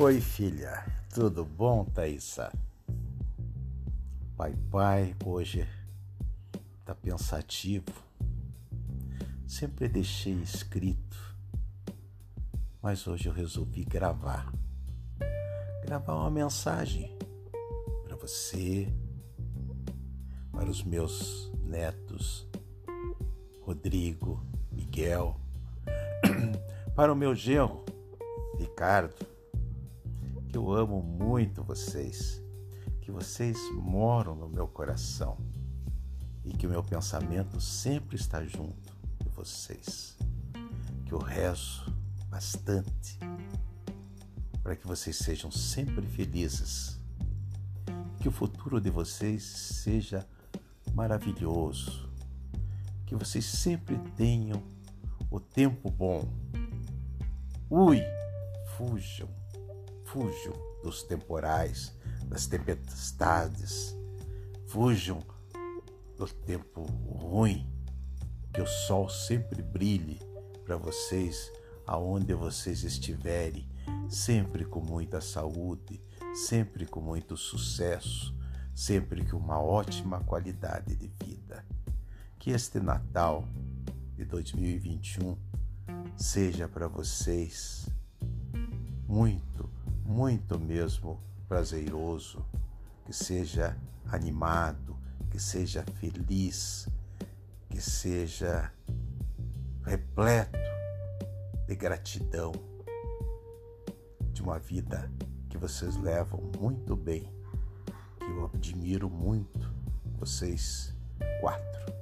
Oi, filha. Tudo bom, Thaisa? Pai, pai, hoje tá pensativo. Sempre deixei escrito, mas hoje eu resolvi gravar. Gravar uma mensagem para você, para os meus netos, Rodrigo, Miguel, para o meu genro, Ricardo, que eu amo muito vocês, que vocês moram no meu coração e que o meu pensamento sempre está junto de vocês. Que eu rezo bastante para que vocês sejam sempre felizes. Que o futuro de vocês seja maravilhoso. Que vocês sempre tenham o tempo bom. Ui, fujam Fujam dos temporais, das tempestades. Fujam do tempo ruim. Que o sol sempre brilhe para vocês aonde vocês estiverem, sempre com muita saúde, sempre com muito sucesso, sempre com uma ótima qualidade de vida. Que este Natal de 2021 seja para vocês muito muito mesmo prazeroso, que seja animado, que seja feliz, que seja repleto de gratidão, de uma vida que vocês levam muito bem, que eu admiro muito, vocês quatro.